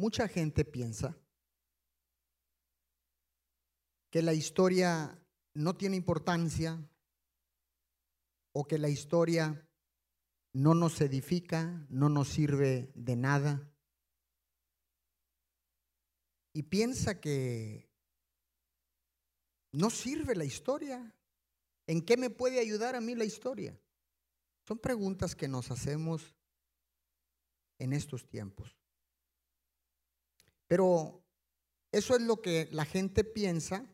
mucha gente piensa que la historia no tiene importancia o que la historia no nos edifica, no nos sirve de nada. Y piensa que no sirve la historia. ¿En qué me puede ayudar a mí la historia? Son preguntas que nos hacemos en estos tiempos. Pero eso es lo que la gente piensa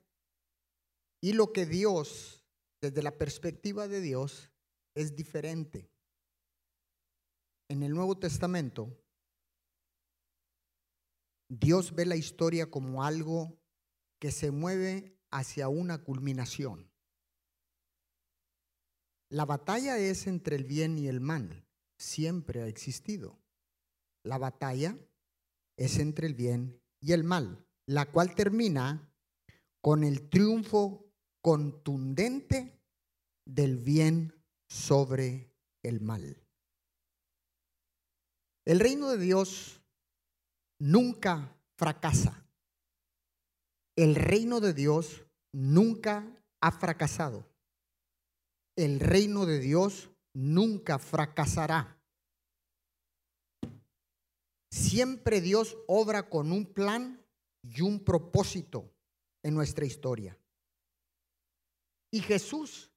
y lo que Dios, desde la perspectiva de Dios, es diferente. En el Nuevo Testamento, Dios ve la historia como algo que se mueve hacia una culminación. La batalla es entre el bien y el mal. Siempre ha existido. La batalla es entre el bien y el mal, la cual termina con el triunfo contundente del bien sobre el mal. El reino de Dios nunca fracasa. El reino de Dios nunca ha fracasado. El reino de Dios nunca fracasará. Siempre Dios obra con un plan y un propósito en nuestra historia. Y Jesús,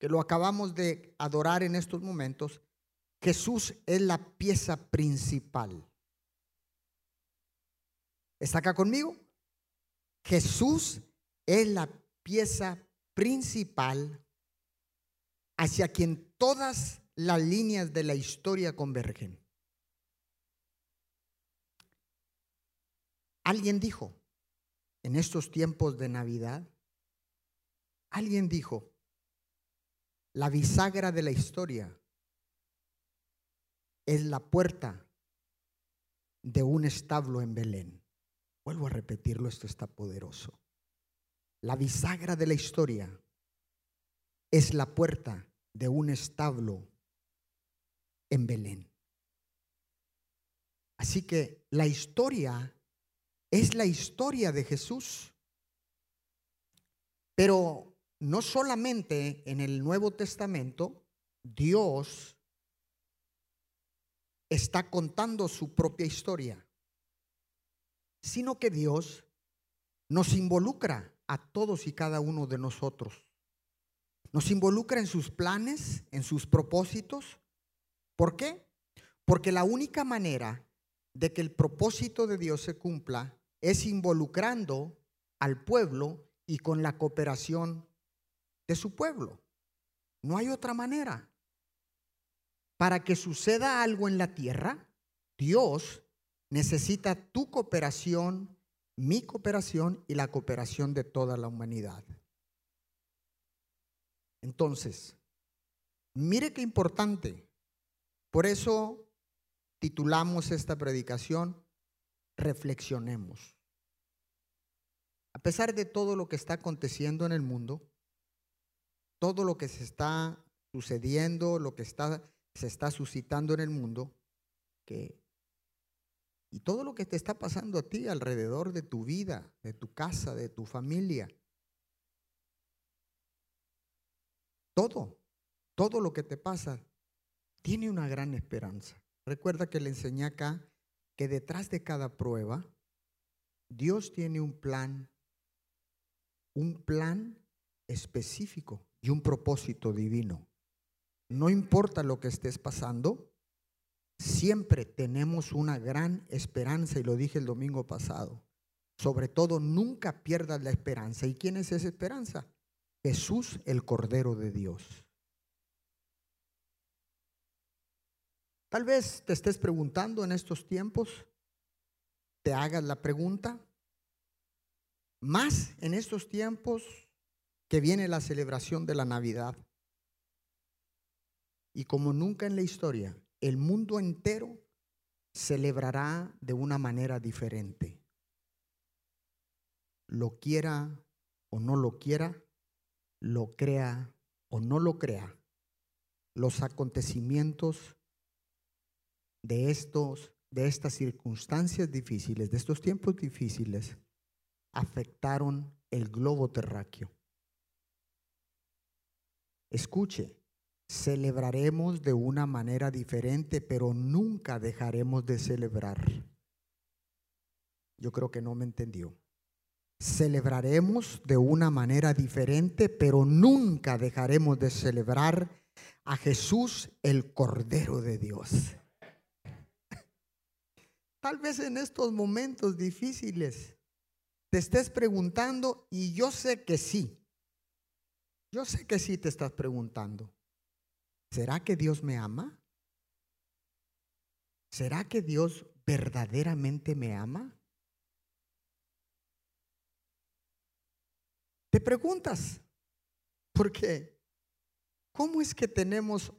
que lo acabamos de adorar en estos momentos, Jesús es la pieza principal. ¿Está acá conmigo? Jesús es la pieza principal hacia quien todas las líneas de la historia convergen. Alguien dijo, en estos tiempos de Navidad, alguien dijo, la bisagra de la historia es la puerta de un establo en Belén. Vuelvo a repetirlo, esto está poderoso. La bisagra de la historia es la puerta de un establo en Belén. Así que la historia es la historia de Jesús. Pero no solamente en el Nuevo Testamento, Dios está contando su propia historia, sino que Dios nos involucra a todos y cada uno de nosotros. Nos involucra en sus planes, en sus propósitos. ¿Por qué? Porque la única manera de que el propósito de Dios se cumpla es involucrando al pueblo y con la cooperación de su pueblo. No hay otra manera. Para que suceda algo en la tierra, Dios necesita tu cooperación, mi cooperación y la cooperación de toda la humanidad. Entonces, mire qué importante. Por eso titulamos esta predicación, Reflexionemos. A pesar de todo lo que está aconteciendo en el mundo, todo lo que se está sucediendo, lo que está, se está suscitando en el mundo, que, y todo lo que te está pasando a ti alrededor de tu vida, de tu casa, de tu familia, Todo, todo lo que te pasa tiene una gran esperanza. Recuerda que le enseñé acá que detrás de cada prueba, Dios tiene un plan, un plan específico y un propósito divino. No importa lo que estés pasando, siempre tenemos una gran esperanza y lo dije el domingo pasado. Sobre todo, nunca pierdas la esperanza. ¿Y quién es esa esperanza? Jesús el Cordero de Dios. Tal vez te estés preguntando en estos tiempos, te hagas la pregunta, más en estos tiempos que viene la celebración de la Navidad. Y como nunca en la historia, el mundo entero celebrará de una manera diferente. Lo quiera o no lo quiera, lo crea o no lo crea, los acontecimientos de estos de estas circunstancias difíciles, de estos tiempos difíciles, afectaron el globo terráqueo. Escuche, celebraremos de una manera diferente, pero nunca dejaremos de celebrar. Yo creo que no me entendió. Celebraremos de una manera diferente, pero nunca dejaremos de celebrar a Jesús, el Cordero de Dios. Tal vez en estos momentos difíciles te estés preguntando, y yo sé que sí, yo sé que sí te estás preguntando, ¿será que Dios me ama? ¿Será que Dios verdaderamente me ama? Te preguntas, ¿por qué? ¿Cómo es que tenemos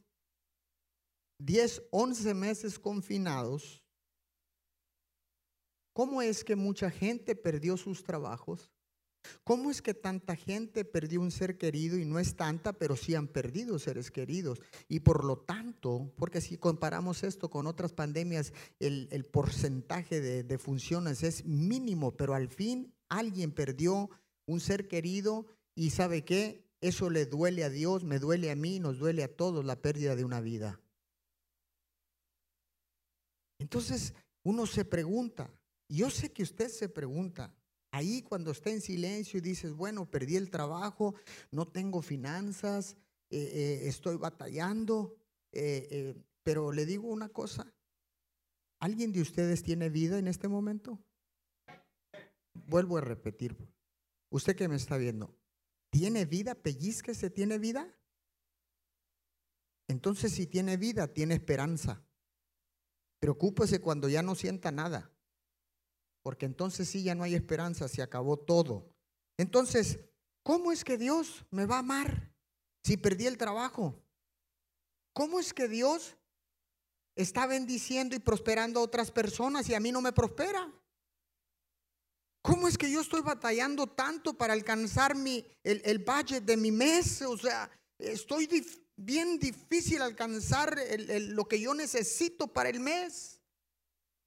10, 11 meses confinados? ¿Cómo es que mucha gente perdió sus trabajos? ¿Cómo es que tanta gente perdió un ser querido y no es tanta, pero sí han perdido seres queridos? Y por lo tanto, porque si comparamos esto con otras pandemias, el, porcentaje de, funciones es mínimo, pero al fin alguien perdió un ser querido y sabe qué, eso le duele a Dios, me duele a mí, nos duele a todos la pérdida de una vida. Entonces uno se pregunta, yo sé que usted se pregunta, ahí cuando está en silencio y dices, bueno, perdí el trabajo, no tengo finanzas, eh, eh, estoy batallando, eh, pero le digo una cosa, ¿alguien de ustedes tiene vida en este momento? Vuelvo a repetir, Usted que me está viendo, ¿tiene vida? ¿Pellizquese? ¿Tiene vida? Entonces, si tiene vida, tiene esperanza. Preocúpese cuando ya no sienta nada, porque entonces sí ya no hay esperanza, se acabó todo. Entonces, ¿cómo es que Dios me va a amar si perdí el trabajo? ¿Cómo es que Dios está bendiciendo y prosperando a otras personas y a mí no me prospera? ¿Cómo es que yo estoy batallando tanto para alcanzar mi, el, budget de mi mes? O sea, estoy bien difícil alcanzar lo que yo necesito para el mes.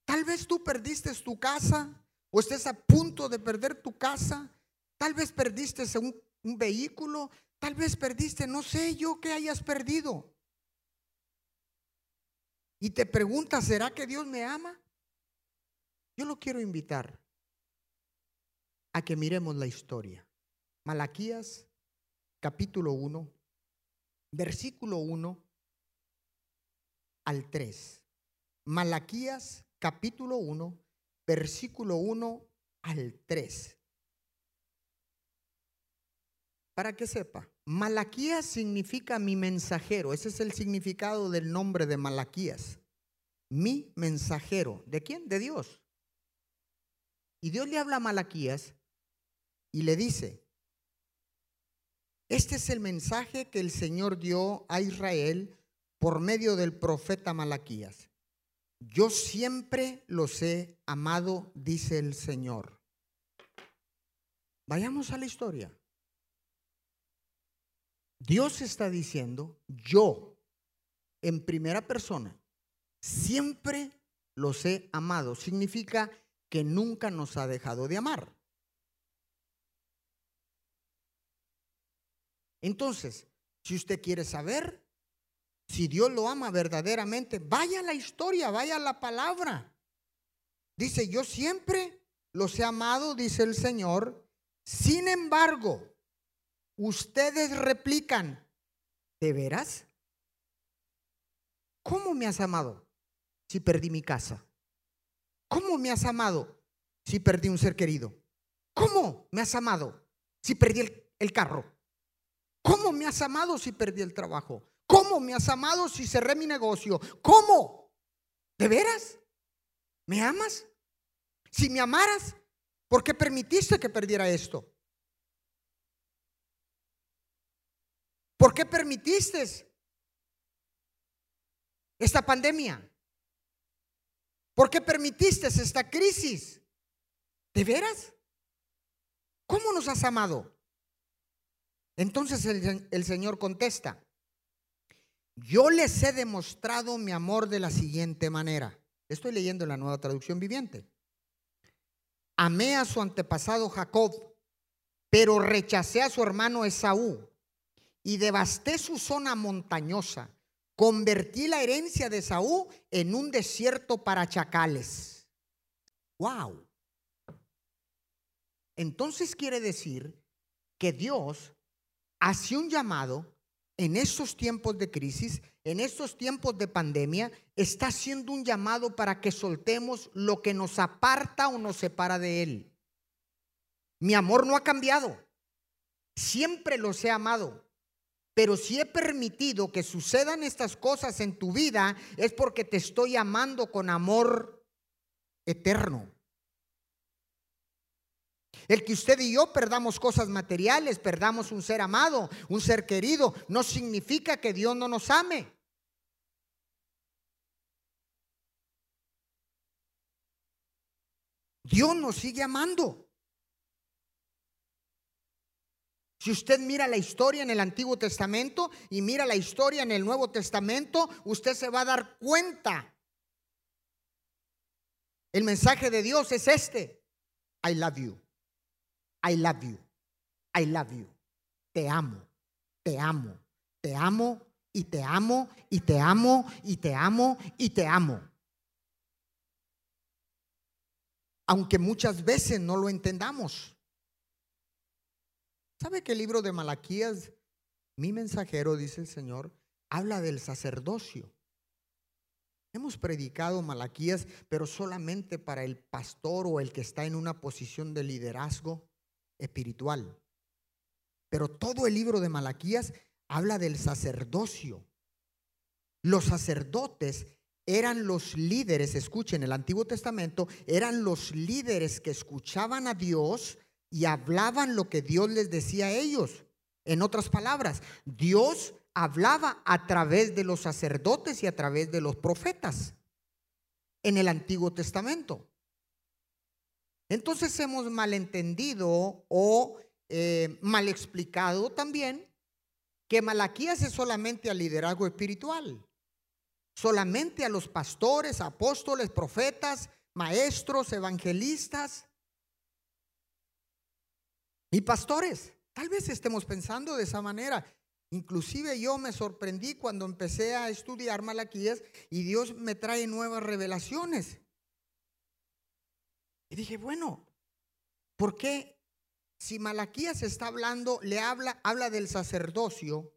Tal vez tú perdiste tu casa o estés a punto de perder tu casa. Tal vez perdiste un, vehículo. Tal vez perdiste, no sé yo qué hayas perdido. Y te preguntas, ¿será que Dios me ama? Yo lo quiero invitar a que miremos la historia. Malaquías capítulo 1, versículo 1 al 3. Malaquías capítulo 1, versículo 1 al 3. Para que sepa, Malaquías significa mi mensajero. Ese es el significado del nombre de Malaquías. Mi mensajero. ¿De quién? De Dios. Y Dios le habla a Malaquías y le dice, este es el mensaje que el Señor dio a Israel por medio del profeta Malaquías. Yo siempre los he amado, dice el Señor. Vayamos a la historia. Dios está diciendo, yo, en primera persona, siempre los he amado. Significa que nunca nos ha dejado de amar. Entonces, si usted quiere saber si Dios lo ama verdaderamente, vaya la historia, vaya la palabra. Dice, yo siempre los he amado, dice el Señor. Sin embargo, ustedes replican, ¿de veras? ¿Cómo me has amado si perdí mi casa? ¿Cómo me has amado si perdí un ser querido? ¿Cómo me has amado si perdí el, el carro? ¿Cómo me has amado si perdí el trabajo? ¿Cómo me has amado si cerré mi negocio? ¿Cómo? ¿De veras? ¿Me amas? Si me amaras, ¿por qué permitiste que perdiera esto? ¿Por qué permitiste esta pandemia? ¿Por qué permitiste esta crisis? ¿De veras? ¿Cómo nos has amado? Entonces el, Señor contesta, yo les he demostrado mi amor de la siguiente manera. Estoy leyendo en la nueva traducción viviente. Amé a su antepasado Jacob, pero rechacé a su hermano Esaú y devasté su zona montañosa. Convertí la herencia de Esaú en un desierto para chacales. ¡Wow! Entonces quiere decir que Dios hace un llamado en estos tiempos de crisis, en estos tiempos de pandemia, está haciendo un llamado para que soltemos lo que nos aparta o nos separa de Él. Mi amor no ha cambiado. Siempre los he amado. Pero si he permitido que sucedan estas cosas en tu vida, es porque te estoy amando con amor eterno. El que usted y yo perdamos cosas materiales, perdamos un ser amado, un ser querido, no significa que Dios no nos ame. Dios nos sigue amando. Si usted mira la historia en el Antiguo Testamento y mira la historia en el Nuevo Testamento, usted se va a dar cuenta. El mensaje de Dios es este. I love you. I love you. I love you. Te amo. Te amo. Te amo y te amo y te amo y te amo y te amo. Aunque muchas veces no lo entendamos. ¿Sabe que el libro de Malaquías, mi mensajero, dice el Señor, habla del sacerdocio? Hemos predicado Malaquías, pero solamente para el pastor o el que está en una posición de liderazgo espiritual. Pero todo el libro de Malaquías habla del sacerdocio. Los sacerdotes eran los líderes, escuchen, el Antiguo Testamento, eran los líderes que escuchaban a Dios y hablaban lo que Dios les decía a ellos. En otras palabras, Dios hablaba a través de los sacerdotes y a través de los profetas en el Antiguo Testamento. Entonces hemos malentendido o eh, mal explicado también que Malaquías es solamente al liderazgo espiritual, solamente a los pastores, apóstoles, profetas, maestros, evangelistas, y pastores, tal vez estemos pensando de esa manera. Inclusive yo me sorprendí cuando empecé a estudiar Malaquías y Dios me trae nuevas revelaciones. Y dije, bueno, ¿por qué si Malaquías está hablando, le habla, habla del sacerdocio?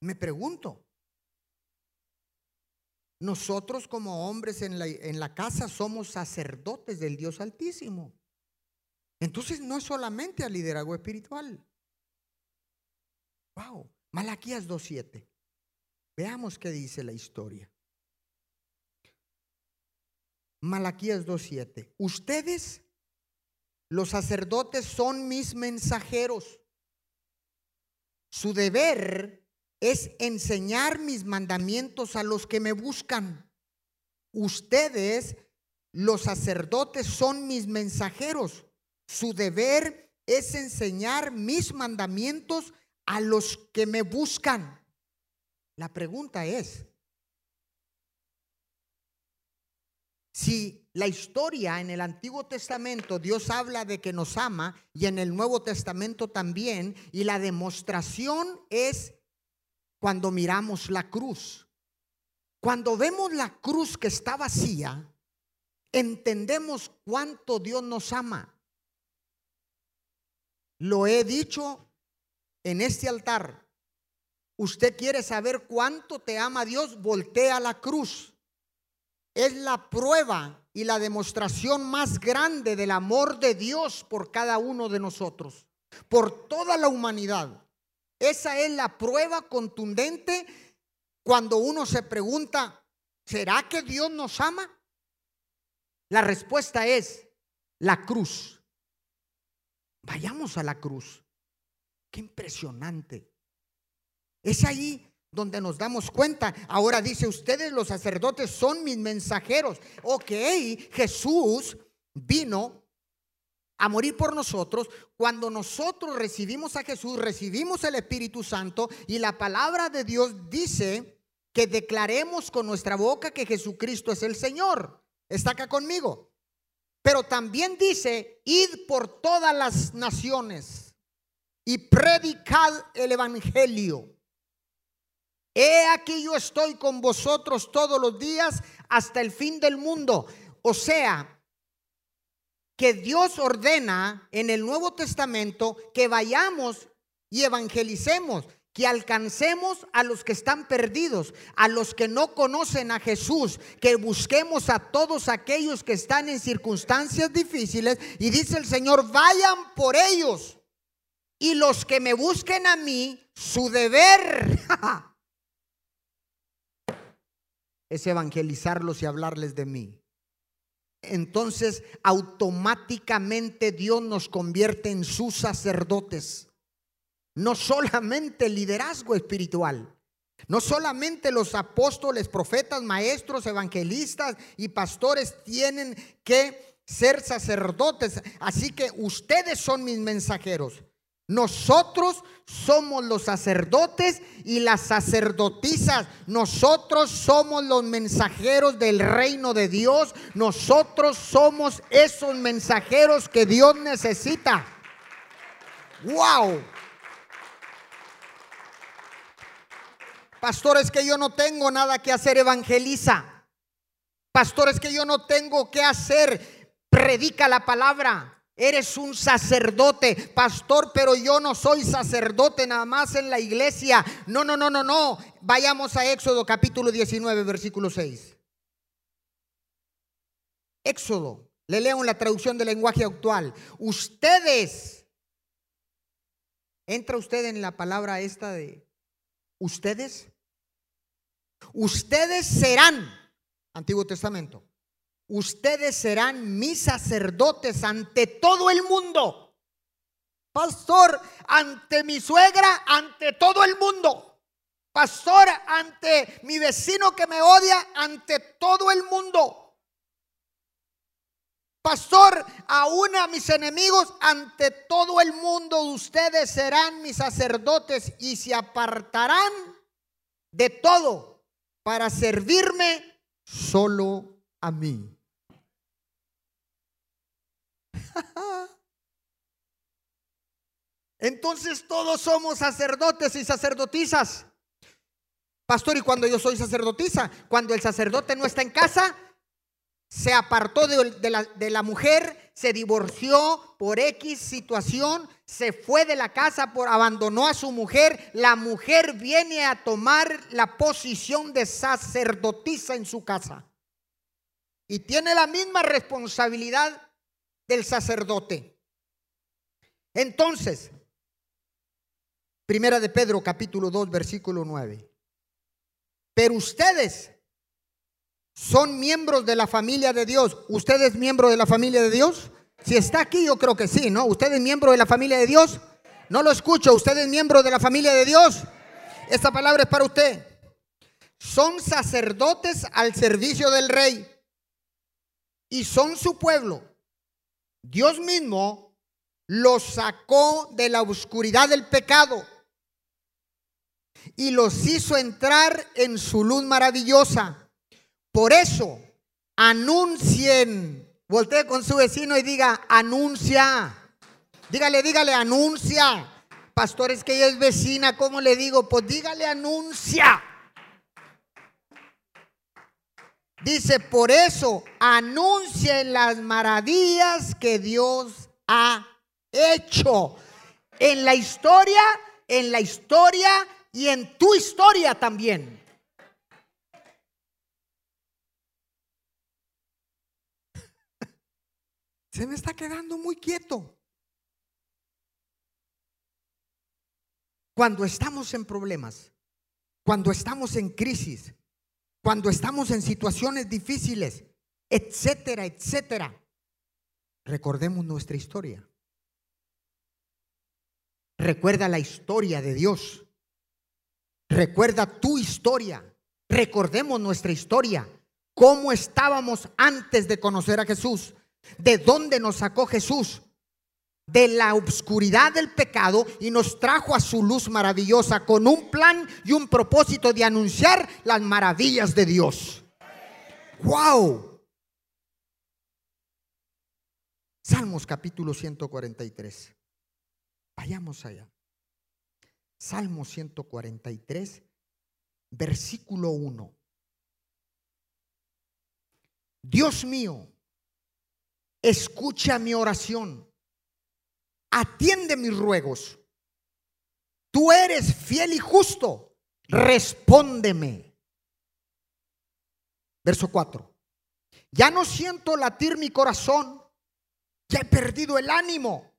Me pregunto, nosotros como hombres en la, en la casa somos sacerdotes del Dios Altísimo. Entonces no es solamente al liderazgo espiritual. Wow, Malaquías 2.7. Veamos qué dice la historia. Malaquías 2.7. Ustedes, los sacerdotes, son mis mensajeros. Su deber es enseñar mis mandamientos a los que me buscan. Ustedes, los sacerdotes, son mis mensajeros. Su deber es enseñar mis mandamientos a los que me buscan. La pregunta es, si la historia en el Antiguo Testamento Dios habla de que nos ama y en el Nuevo Testamento también, y la demostración es cuando miramos la cruz. Cuando vemos la cruz que está vacía, entendemos cuánto Dios nos ama. Lo he dicho en este altar. Usted quiere saber cuánto te ama Dios, voltea la cruz. Es la prueba y la demostración más grande del amor de Dios por cada uno de nosotros, por toda la humanidad. Esa es la prueba contundente cuando uno se pregunta, ¿será que Dios nos ama? La respuesta es la cruz. Vayamos a la cruz. Qué impresionante. Es ahí donde nos damos cuenta. Ahora dice, ustedes los sacerdotes son mis mensajeros. Ok, Jesús vino a morir por nosotros. Cuando nosotros recibimos a Jesús, recibimos el Espíritu Santo y la palabra de Dios dice que declaremos con nuestra boca que Jesucristo es el Señor. Está acá conmigo. Pero también dice, id por todas las naciones y predicad el Evangelio. He aquí yo estoy con vosotros todos los días hasta el fin del mundo. O sea, que Dios ordena en el Nuevo Testamento que vayamos y evangelicemos, que alcancemos a los que están perdidos, a los que no conocen a Jesús, que busquemos a todos aquellos que están en circunstancias difíciles. Y dice el Señor, vayan por ellos. Y los que me busquen a mí, su deber es evangelizarlos y hablarles de mí. Entonces automáticamente Dios nos convierte en sus sacerdotes. No solamente liderazgo espiritual, no solamente los apóstoles, profetas, maestros, evangelistas y pastores tienen que ser sacerdotes. Así que ustedes son mis mensajeros. Nosotros somos los sacerdotes y las sacerdotisas. Nosotros somos los mensajeros del reino de Dios. Nosotros somos esos mensajeros que Dios necesita. ¡Wow! Pastores que yo no tengo nada que hacer, evangeliza. Pastores que yo no tengo que hacer, predica la palabra. Eres un sacerdote, pastor, pero yo no soy sacerdote nada más en la iglesia. No, no, no, no, no. Vayamos a Éxodo capítulo 19, versículo 6. Éxodo, le leo en la traducción del lenguaje actual. Ustedes, entra usted en la palabra esta de ustedes. Ustedes serán, Antiguo Testamento, ustedes serán mis sacerdotes ante todo el mundo. Pastor, ante mi suegra, ante todo el mundo. Pastor, ante mi vecino que me odia, ante todo el mundo. Pastor, aún a mis enemigos, ante todo el mundo, ustedes serán mis sacerdotes y se apartarán de todo para servirme solo a mí. Entonces todos somos sacerdotes y sacerdotisas. Pastor, y cuando yo soy sacerdotisa, cuando el sacerdote no está en casa, se apartó de, la, la, mujer, se divorció por X situación, se fue de la casa, por abandonó a su mujer, la mujer viene a tomar la posición de sacerdotisa en su casa. Y tiene la misma responsabilidad del sacerdote. Entonces, Primera de Pedro capítulo 2 versículo 9. Pero ustedes son miembros de la familia de Dios. ¿Usted es miembro de la familia de Dios? Si está aquí, yo creo que sí, ¿no? ¿Usted es miembro de la familia de Dios? No lo escucho. ¿Usted es miembro de la familia de Dios? Esta palabra es para usted. Son sacerdotes al servicio del rey y son su pueblo. Dios mismo los sacó de la oscuridad del pecado y los hizo entrar en su luz maravillosa. Por eso, anuncien, voltee con su vecino y diga, anuncia. Dígale, dígale, anuncia. Pastores que ella es vecina, ¿cómo le digo? Pues dígale, anuncia. Dice, por eso anuncien las maravillas que Dios ha hecho en la historia, en la historia y en tu historia también. Se me está quedando muy quieto. Cuando estamos en problemas, cuando estamos en crisis, cuando estamos en situaciones difíciles, etcétera, etcétera. Recordemos nuestra historia. Recuerda la historia de Dios. Recuerda tu historia. Recordemos nuestra historia. Cómo estábamos antes de conocer a Jesús. De dónde nos sacó Jesús. De la obscuridad del pecado y nos trajo a su luz maravillosa con un plan y un propósito de anunciar las maravillas de Dios. ¡Wow! Salmos capítulo 143. Vayamos allá. Salmo 143, versículo 1. Dios mío, escucha mi oración, atiende mis ruegos. Tú eres fiel y justo, respóndeme. Verso 4. Ya no siento latir mi corazón, ya he perdido el ánimo.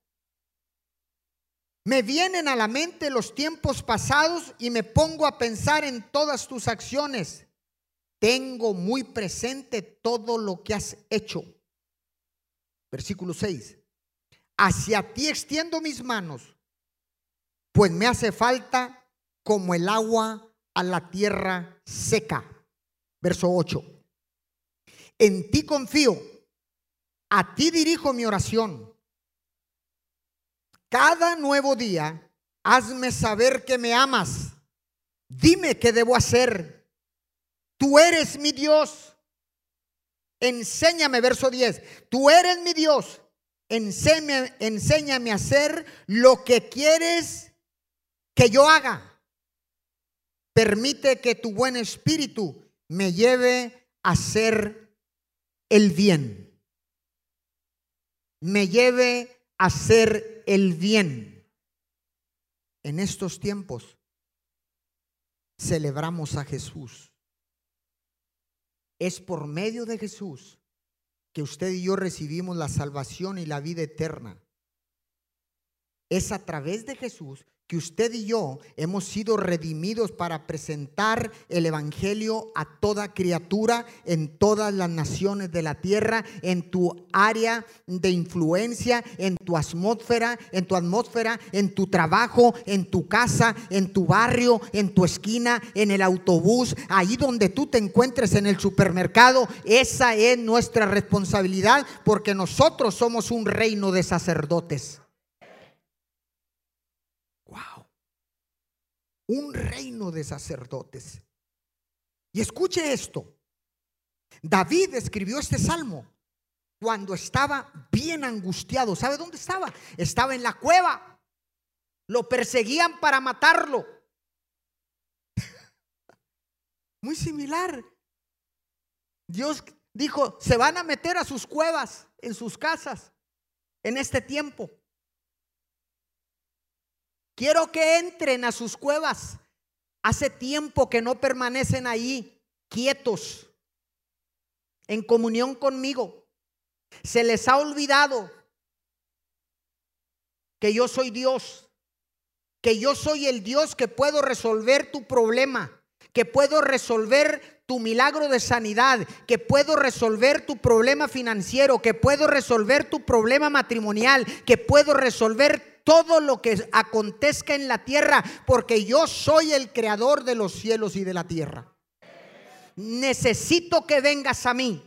Me vienen a la mente los tiempos pasados y me pongo a pensar en todas tus acciones. Tengo muy presente todo lo que has hecho. Versículo 6. Hacia ti extiendo mis manos, pues me hace falta como el agua a la tierra seca. Verso 8. En ti confío, a ti dirijo mi oración. Cada nuevo día, hazme saber que me amas. Dime qué debo hacer. Tú eres mi Dios. Enséñame, verso 10. Tú eres mi Dios. Enséñame, enséñame a hacer lo que quieres que yo haga. Permite que tu buen espíritu me lleve a hacer el bien. Me lleve a hacer el bien. En estos tiempos celebramos a Jesús. Es por medio de Jesús que usted y yo recibimos la salvación y la vida eterna. Es a través de Jesús que usted y yo hemos sido redimidos para presentar el Evangelio a toda criatura en todas las naciones de la tierra, en tu área de influencia, en tu atmósfera, en tu atmósfera, en tu trabajo, en tu casa, en tu barrio, en tu esquina, en el autobús, ahí donde tú te encuentres en el supermercado. Esa es nuestra responsabilidad porque nosotros somos un reino de sacerdotes. Un reino de sacerdotes. Y escuche esto. David escribió este salmo cuando estaba bien angustiado. ¿Sabe dónde estaba? Estaba en la cueva. Lo perseguían para matarlo. Muy similar. Dios dijo, se van a meter a sus cuevas, en sus casas, en este tiempo. Quiero que entren a sus cuevas. Hace tiempo que no permanecen ahí quietos, en comunión conmigo. Se les ha olvidado que yo soy Dios, que yo soy el Dios que puedo resolver tu problema, que puedo resolver tu milagro de sanidad, que puedo resolver tu problema financiero, que puedo resolver tu problema matrimonial, que puedo resolver todo lo que acontezca en la tierra, porque yo soy el creador de los cielos y de la tierra. Necesito que vengas a mí.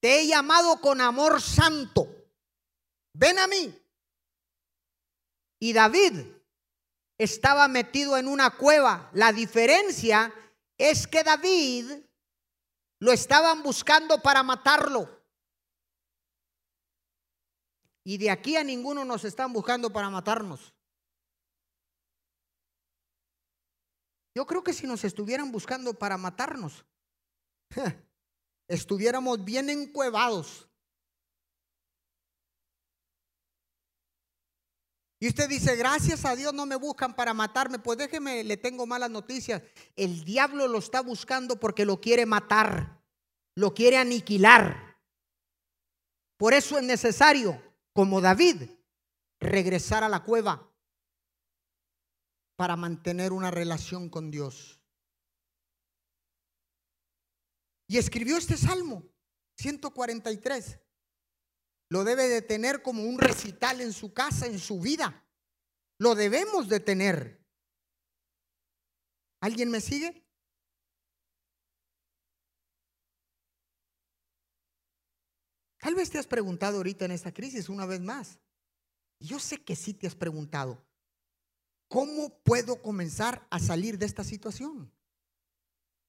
Te he llamado con amor santo. Ven a mí. Y David estaba metido en una cueva. La diferencia es que David lo estaban buscando para matarlo. Y de aquí a ninguno nos están buscando para matarnos. Yo creo que si nos estuvieran buscando para matarnos, estuviéramos bien encuevados. Y usted dice, gracias a Dios no me buscan para matarme. Pues déjeme, le tengo malas noticias. El diablo lo está buscando porque lo quiere matar, lo quiere aniquilar. Por eso es necesario como David, regresar a la cueva para mantener una relación con Dios. Y escribió este salmo, 143. Lo debe de tener como un recital en su casa, en su vida. Lo debemos de tener. ¿Alguien me sigue? Tal vez te has preguntado ahorita en esta crisis una vez más, Yo sé que sí te has preguntado, ¿cómo puedo comenzar a salir de esta situación?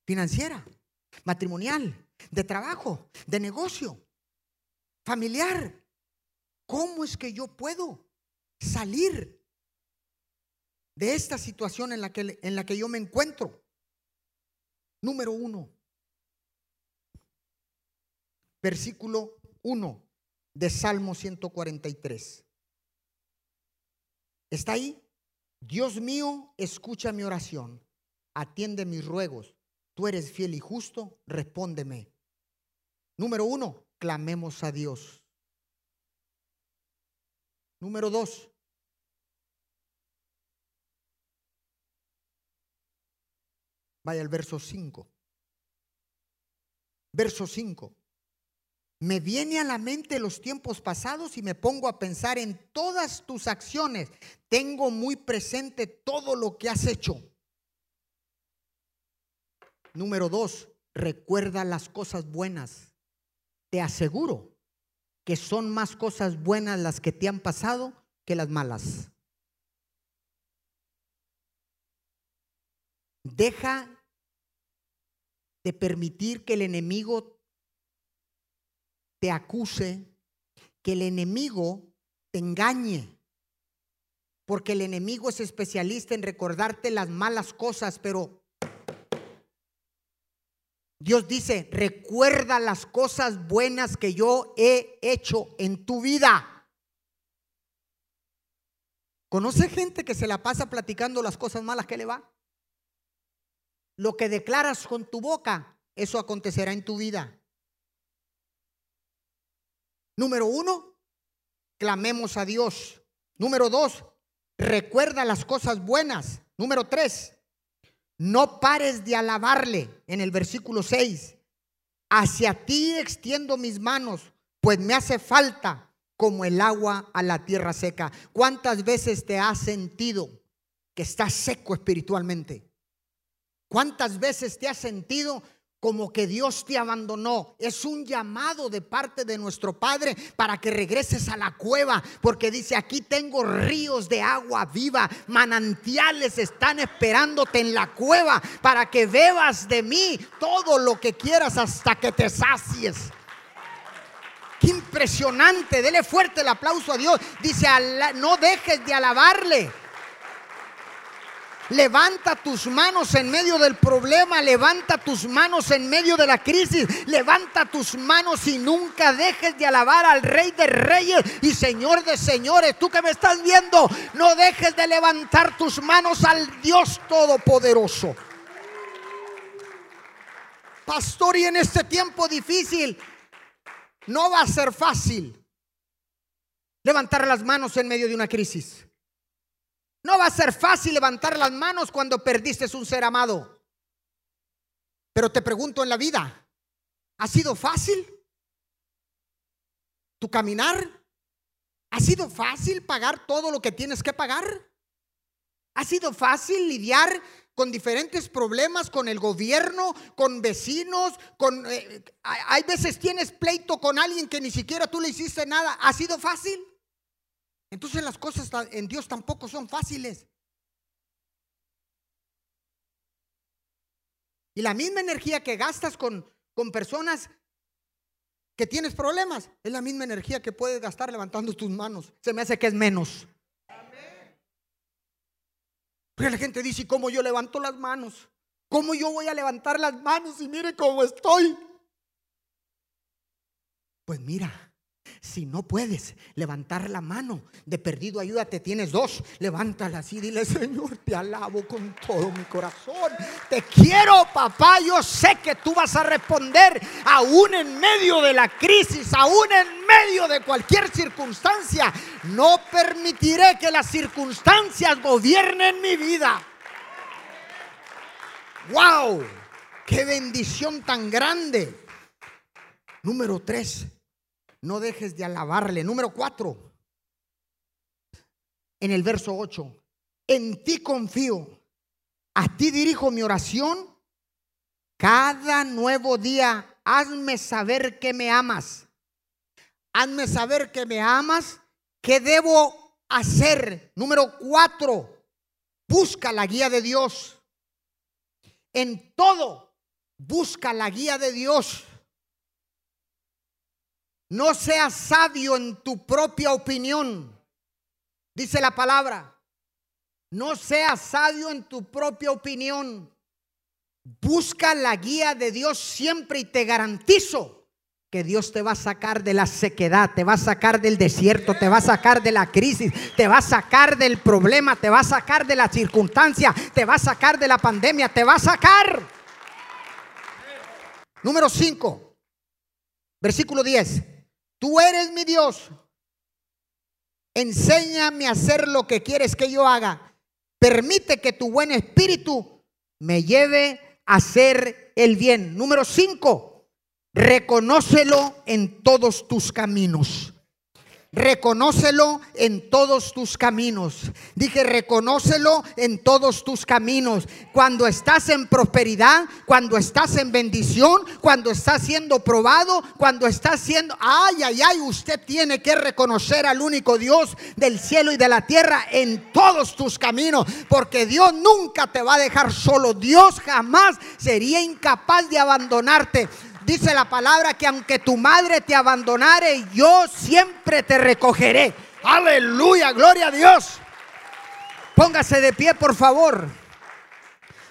Financiera, matrimonial, de trabajo, de negocio, familiar. ¿Cómo es que yo puedo salir de esta situación en la que, en la que yo me encuentro? Número uno, versículo 1 de Salmo 143. ¿Está ahí? Dios mío, escucha mi oración, atiende mis ruegos. Tú eres fiel y justo, respóndeme. Número uno, clamemos a Dios. Número dos, vaya al verso 5. Verso 5 me viene a la mente los tiempos pasados y me pongo a pensar en todas tus acciones. Tengo muy presente todo lo que has hecho. Número dos, recuerda las cosas buenas. Te aseguro que son más cosas buenas las que te han pasado que las malas. Deja de permitir que el enemigo te acuse, que el enemigo te engañe. Porque el enemigo es especialista en recordarte las malas cosas, pero Dios dice, recuerda las cosas buenas que yo he hecho en tu vida. ¿Conoce gente que se la pasa platicando las cosas malas que le va? Lo que declaras con tu boca, eso acontecerá en tu vida. Número uno, clamemos a Dios. Número dos, recuerda las cosas buenas. Número tres, no pares de alabarle en el versículo 6. Hacia ti extiendo mis manos, pues me hace falta como el agua a la tierra seca. ¿Cuántas veces te has sentido que estás seco espiritualmente? ¿Cuántas veces te has sentido como que Dios te abandonó. Es un llamado de parte de nuestro Padre para que regreses a la cueva, porque dice, aquí tengo ríos de agua viva, manantiales están esperándote en la cueva para que bebas de mí todo lo que quieras hasta que te sacies. Qué impresionante, dele fuerte el aplauso a Dios. Dice, no dejes de alabarle. Levanta tus manos en medio del problema, levanta tus manos en medio de la crisis, levanta tus manos y nunca dejes de alabar al Rey de Reyes y Señor de Señores. Tú que me estás viendo, no dejes de levantar tus manos al Dios Todopoderoso. Pastor, y en este tiempo difícil, no va a ser fácil levantar las manos en medio de una crisis. No va a ser fácil levantar las manos cuando perdiste un ser amado. Pero te pregunto en la vida, ¿ha sido fácil tu caminar? ¿Ha sido fácil pagar todo lo que tienes que pagar? ¿Ha sido fácil lidiar con diferentes problemas con el gobierno, con vecinos, con eh, hay veces tienes pleito con alguien que ni siquiera tú le hiciste nada. ¿Ha sido fácil? Entonces las cosas en Dios tampoco son fáciles. Y la misma energía que gastas con, con personas que tienes problemas, es la misma energía que puedes gastar levantando tus manos. Se me hace que es menos. Porque la gente dice, ¿cómo yo levanto las manos? ¿Cómo yo voy a levantar las manos y mire cómo estoy? Pues mira, si no puedes levantar la mano de perdido, ayúdate, tienes dos, levántala así, dile, Señor, te alabo con todo mi corazón. Te quiero, papá, yo sé que tú vas a responder aún en medio de la crisis, aún en medio de cualquier circunstancia. No permitiré que las circunstancias gobiernen mi vida. ¡Wow! ¡Qué bendición tan grande! Número tres, no dejes de alabarle. Número cuatro, en el verso 8, en ti confío, a ti dirijo mi oración. Cada nuevo día, hazme saber que me amas. Hazme saber que me amas, que debo hacer. Número cuatro, busca la guía de Dios. En todo, busca la guía de Dios. No seas sabio en tu propia opinión. Dice la palabra. No seas sabio en tu propia opinión. Busca la guía de Dios siempre y te garantizo que Dios te va a sacar de la sequedad, te va a sacar del desierto, te va a sacar de la crisis, te va a sacar del problema, te va a sacar de la circunstancia, te va a sacar de la pandemia, te va a sacar. Número 5, versículo 10. Tú eres mi Dios. Enséñame a hacer lo que quieres que yo haga. Permite que tu buen espíritu me lleve a hacer el bien. Número 5. Reconócelo en todos tus caminos. Reconócelo en todos tus caminos. Dije, reconócelo en todos tus caminos. Cuando estás en prosperidad, cuando estás en bendición, cuando estás siendo probado, cuando estás siendo, ay, ay, ay, usted tiene que reconocer al único Dios del cielo y de la tierra en todos tus caminos. Porque Dios nunca te va a dejar solo. Dios jamás sería incapaz de abandonarte. Dice la palabra que aunque tu madre te abandonare, yo siempre te recogeré. Aleluya, gloria a Dios. Póngase de pie, por favor.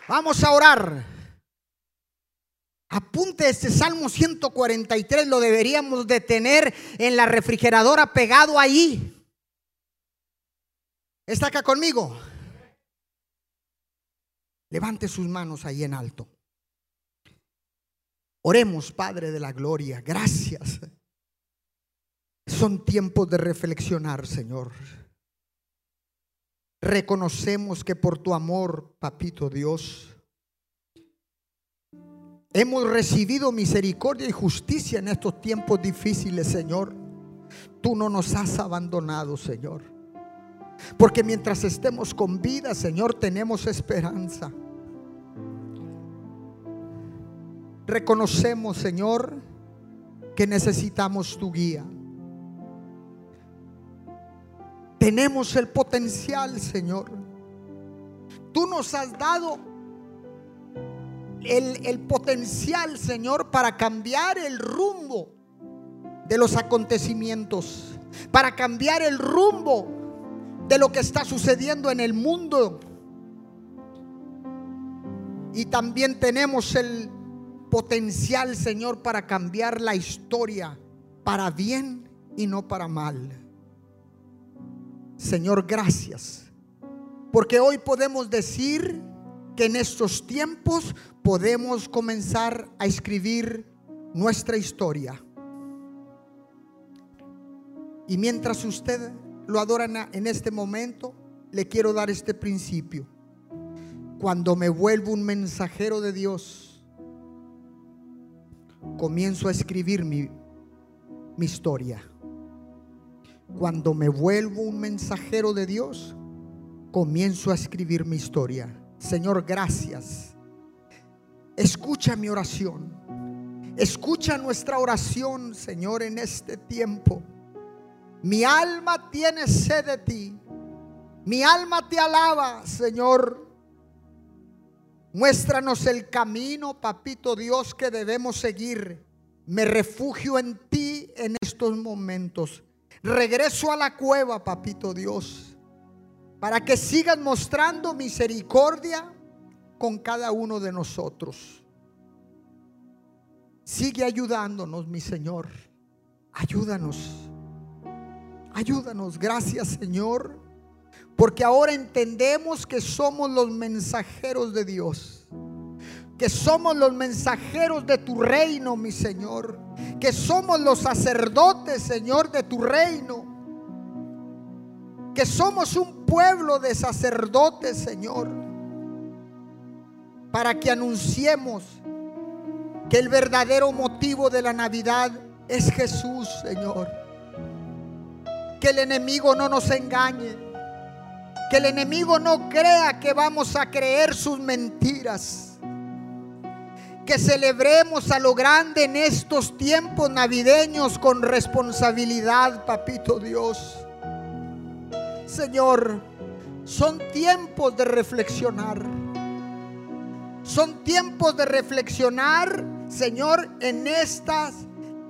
Vamos a orar. Apunte este Salmo 143, lo deberíamos de tener en la refrigeradora pegado ahí. ¿Está acá conmigo? Levante sus manos ahí en alto. Oremos, Padre de la Gloria. Gracias. Son tiempos de reflexionar, Señor. Reconocemos que por tu amor, Papito Dios, hemos recibido misericordia y justicia en estos tiempos difíciles, Señor. Tú no nos has abandonado, Señor. Porque mientras estemos con vida, Señor, tenemos esperanza. Reconocemos, Señor, que necesitamos tu guía. Tenemos el potencial, Señor. Tú nos has dado el, el, potencial, Señor, para cambiar el rumbo de los acontecimientos, para cambiar el rumbo de lo que está sucediendo en el mundo. Y también tenemos el potencial, Señor, para cambiar la historia para bien y no para mal. Señor, gracias. Porque hoy podemos decir que en estos tiempos podemos comenzar a escribir nuestra historia. Y mientras usted lo adora en este momento, le quiero dar este principio. Cuando me vuelvo un mensajero de Dios, comienzo a escribir mi, mi historia. Cuando me vuelvo un mensajero de Dios, comienzo a escribir mi historia. Señor, gracias. Escucha mi oración. Escucha nuestra oración, Señor, en este tiempo. Mi alma tiene sed de ti. Mi alma te alaba, Señor. Muéstranos el camino, papito Dios, que debemos seguir. Me refugio en ti en estos momentos. Regreso a la cueva, papito Dios, para que sigas mostrando misericordia con cada uno de nosotros. Sigue ayudándonos, mi Señor. Ayúdanos. Ayúdanos. Gracias, Señor porque ahora entendemos que somos los mensajeros de Dios. Que somos los mensajeros de tu reino, mi Señor. Que somos los sacerdotes, Señor, de tu reino. Que somos un pueblo de sacerdotes, Señor. Para que anunciemos que el verdadero motivo de la Navidad es Jesús, Señor. Que el enemigo no nos engañe que el enemigo no crea que vamos a creer sus mentiras. Que celebremos a lo grande en estos tiempos navideños con responsabilidad, papito Dios. Señor, son tiempos de reflexionar. Son tiempos de reflexionar, Señor, en estas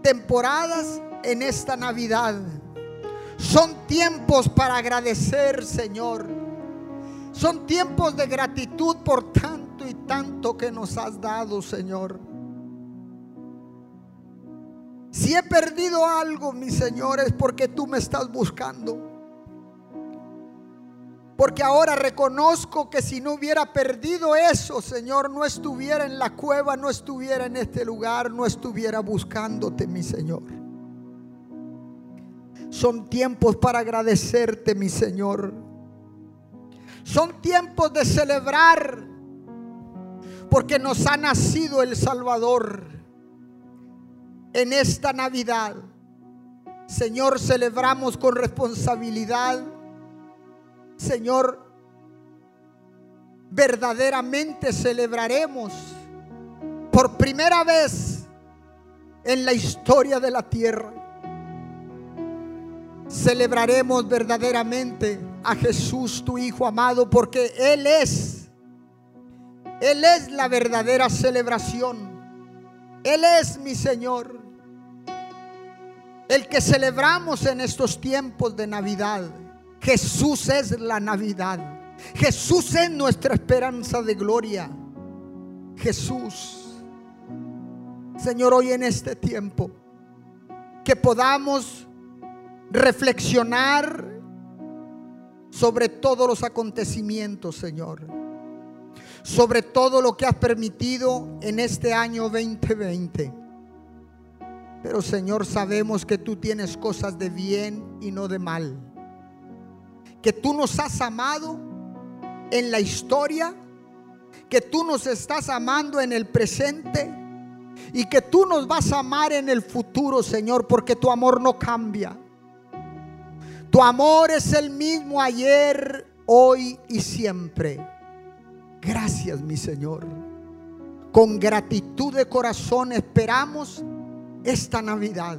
temporadas, en esta Navidad. Son tiempos para agradecer, Señor. Son tiempos de gratitud por tanto y tanto que nos has dado, Señor. Si he perdido algo, mi Señor, es porque tú me estás buscando. Porque ahora reconozco que si no hubiera perdido eso, Señor, no estuviera en la cueva, no estuviera en este lugar, no estuviera buscándote, mi Señor. Son tiempos para agradecerte, mi Señor. Son tiempos de celebrar porque nos ha nacido el Salvador en esta Navidad. Señor, celebramos con responsabilidad. Señor, verdaderamente celebraremos por primera vez en la historia de la tierra. Celebraremos verdaderamente a Jesús, tu Hijo amado, porque Él es, Él es la verdadera celebración. Él es mi Señor. El que celebramos en estos tiempos de Navidad. Jesús es la Navidad. Jesús es nuestra esperanza de gloria. Jesús. Señor, hoy en este tiempo, que podamos reflexionar sobre todos los acontecimientos, Señor. Sobre todo lo que has permitido en este año 2020. Pero Señor, sabemos que tú tienes cosas de bien y no de mal. Que tú nos has amado en la historia, que tú nos estás amando en el presente y que tú nos vas a amar en el futuro, Señor, porque tu amor no cambia. Tu amor es el mismo ayer, hoy y siempre. Gracias, mi Señor. Con gratitud de corazón esperamos esta Navidad.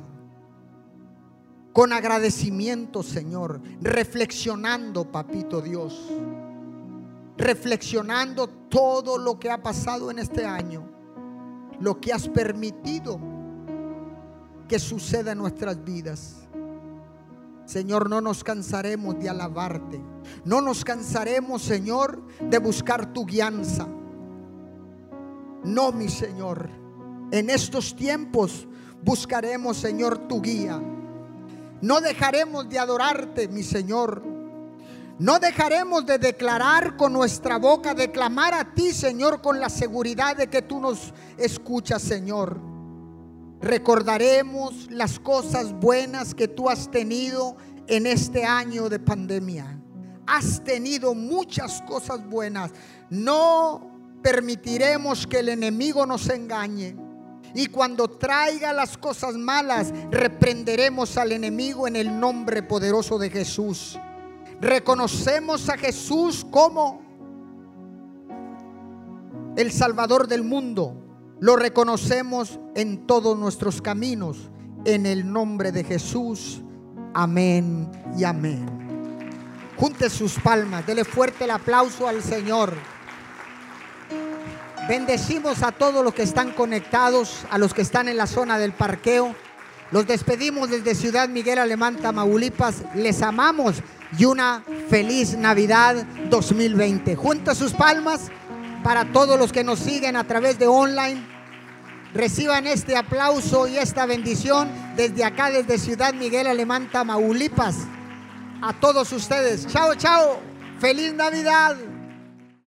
Con agradecimiento, Señor. Reflexionando, Papito Dios. Reflexionando todo lo que ha pasado en este año. Lo que has permitido que suceda en nuestras vidas. Señor, no nos cansaremos de alabarte. No nos cansaremos, Señor, de buscar tu guianza. No, mi Señor. En estos tiempos buscaremos, Señor, tu guía. No dejaremos de adorarte, mi Señor. No dejaremos de declarar con nuestra boca, de clamar a ti, Señor, con la seguridad de que tú nos escuchas, Señor. Recordaremos las cosas buenas que tú has tenido en este año de pandemia. Has tenido muchas cosas buenas. No permitiremos que el enemigo nos engañe. Y cuando traiga las cosas malas, reprenderemos al enemigo en el nombre poderoso de Jesús. Reconocemos a Jesús como el Salvador del mundo lo reconocemos en todos nuestros caminos. En el nombre de Jesús. Amén y amén. Junte sus palmas. Dele fuerte el aplauso al Señor. Bendecimos a todos los que están conectados, a los que están en la zona del parqueo. Los despedimos desde Ciudad Miguel Alemán, Tamaulipas. Les amamos y una feliz Navidad 2020. Junta sus palmas para todos los que nos siguen a través de online. Reciban este aplauso y esta bendición desde acá, desde Ciudad Miguel Alemán, Tamaulipas. A todos ustedes. Chao, chao. Feliz Navidad.